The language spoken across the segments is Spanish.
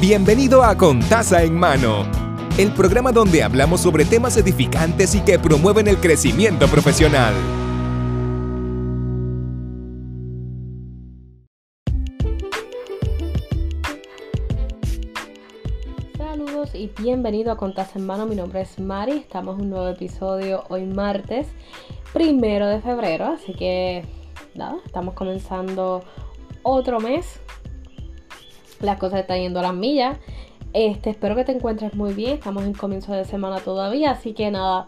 Bienvenido a Contaza en Mano, el programa donde hablamos sobre temas edificantes y que promueven el crecimiento profesional. Saludos y bienvenido a Contaza en Mano. Mi nombre es Mari. Estamos en un nuevo episodio hoy martes, primero de febrero. Así que nada, estamos comenzando otro mes las cosas están yendo a las millas. Este, espero que te encuentres muy bien. Estamos en comienzo de semana todavía, así que nada.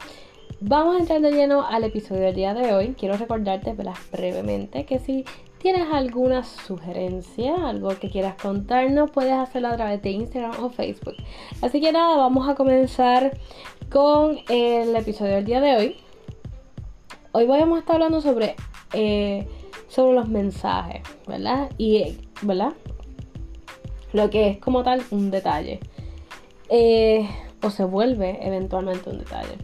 Vamos a entrar de lleno al episodio del día de hoy. Quiero recordarte brevemente que si tienes alguna sugerencia, algo que quieras contarnos, puedes hacerlo a través de Instagram o Facebook. Así que nada, vamos a comenzar con el episodio del día de hoy. Hoy vamos a estar hablando sobre, eh, sobre los mensajes, ¿verdad? Y, ¿verdad? Lo que es como tal un detalle. Eh, o se vuelve eventualmente un detalle.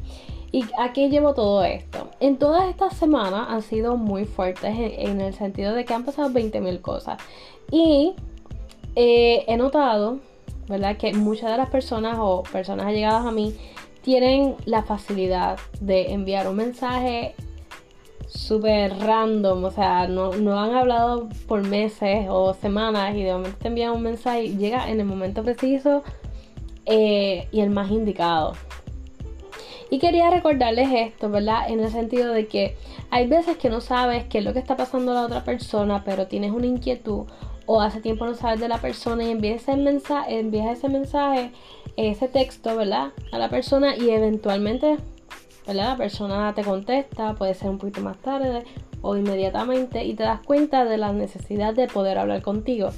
¿Y a qué llevo todo esto? En todas estas semanas han sido muy fuertes en, el sentido de que han pasado 20.000 cosas. Y eh, he notado, ¿verdad? Que muchas de las personas o personas allegadas a mí tienen la facilidad de enviar un mensaje súper random, o sea, no, han hablado por meses o semanas y de momento te envían un mensaje y llega en el momento preciso eh, y el más indicado. Y quería recordarles esto, ¿verdad? En el sentido de que hay veces que no sabes qué es lo que está pasando a la otra persona, pero tienes una inquietud o hace tiempo no sabes de la persona y envías ese mensaje, envías ese mensaje, ese texto, ¿verdad? A la persona y eventualmente la persona te contesta, puede ser un poquito más tarde o inmediatamente y te das cuenta de la necesidad de poder hablar contigo.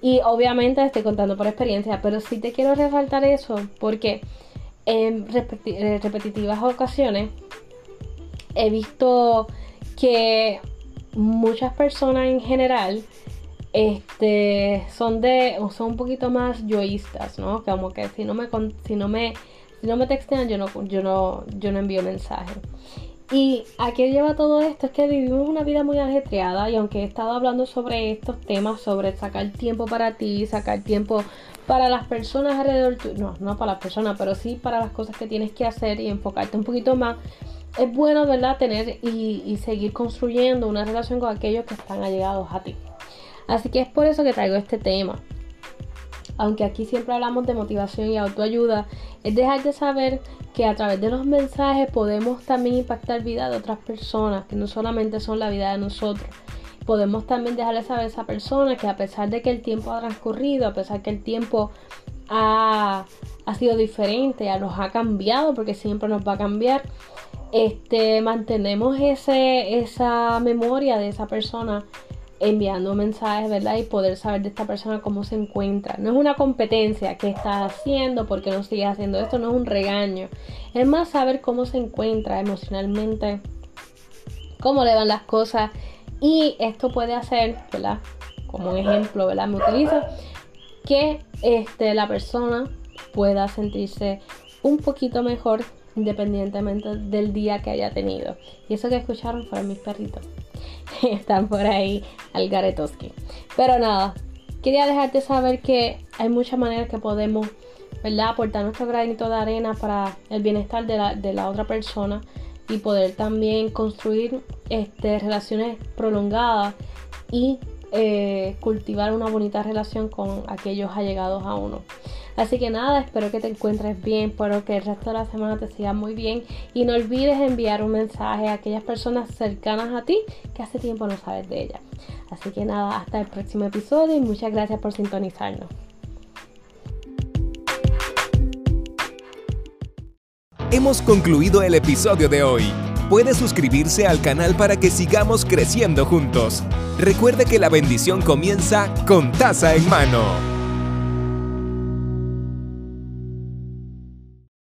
Y obviamente estoy contando por experiencia, pero sí te quiero resaltar eso porque en repetitivas ocasiones he visto que muchas personas en general este, son de son un poquito más yoístas, ¿no? Como que si no me si no me si no me textean, yo no, yo no, yo no envío mensaje. Y a qué lleva todo esto es que vivimos una vida muy ajetreada y aunque he estado hablando sobre estos temas, sobre sacar tiempo para ti, sacar tiempo para las personas alrededor, no, no para las personas, pero sí para las cosas que tienes que hacer y enfocarte un poquito más, es bueno, ¿verdad? Tener y seguir construyendo una relación con aquellos que están allegados a ti. Así que es por eso que traigo este tema aunque aquí siempre hablamos de motivación y autoayuda, es dejar de saber que a través de los mensajes podemos también impactar vida de otras personas, que no solamente son la vida de nosotros. Podemos también dejarle saber a esa persona que a pesar de que el tiempo ha transcurrido, a pesar que el tiempo ha, sido diferente, ya nos ha cambiado, porque siempre nos va a cambiar, este, mantenemos ese, esa memoria de esa persona enviando mensajes, ¿verdad? Y poder saber de esta persona cómo se encuentra. No es una competencia que estás haciendo, porque no sigues haciendo esto, no es un regaño. Es más saber cómo se encuentra emocionalmente, cómo le van las cosas. Y esto puede hacer, ¿verdad? Como un ejemplo, ¿verdad? Me utilizo que este, la persona pueda sentirse un poquito mejor independientemente del día que haya tenido. Y eso que escucharon fueron mis perritos. están por ahí al Garetoski. Pero nada, quería dejarte saber que hay muchas maneras que podemos ¿verdad? aportar nuestro granito de arena para el bienestar de la, de la otra persona y poder también construir este, relaciones prolongadas y eh, cultivar una bonita relación con aquellos allegados a uno. Así que nada, espero que te encuentres bien, espero que el resto de la semana te siga muy bien y no olvides enviar un mensaje a aquellas personas cercanas a ti que hace tiempo no sabes de ellas. Así que nada, hasta el próximo episodio y muchas gracias por sintonizarnos. Hemos concluido el episodio de hoy. Puede suscribirse al canal para que sigamos creciendo juntos. Recuerde que la bendición comienza con taza en mano.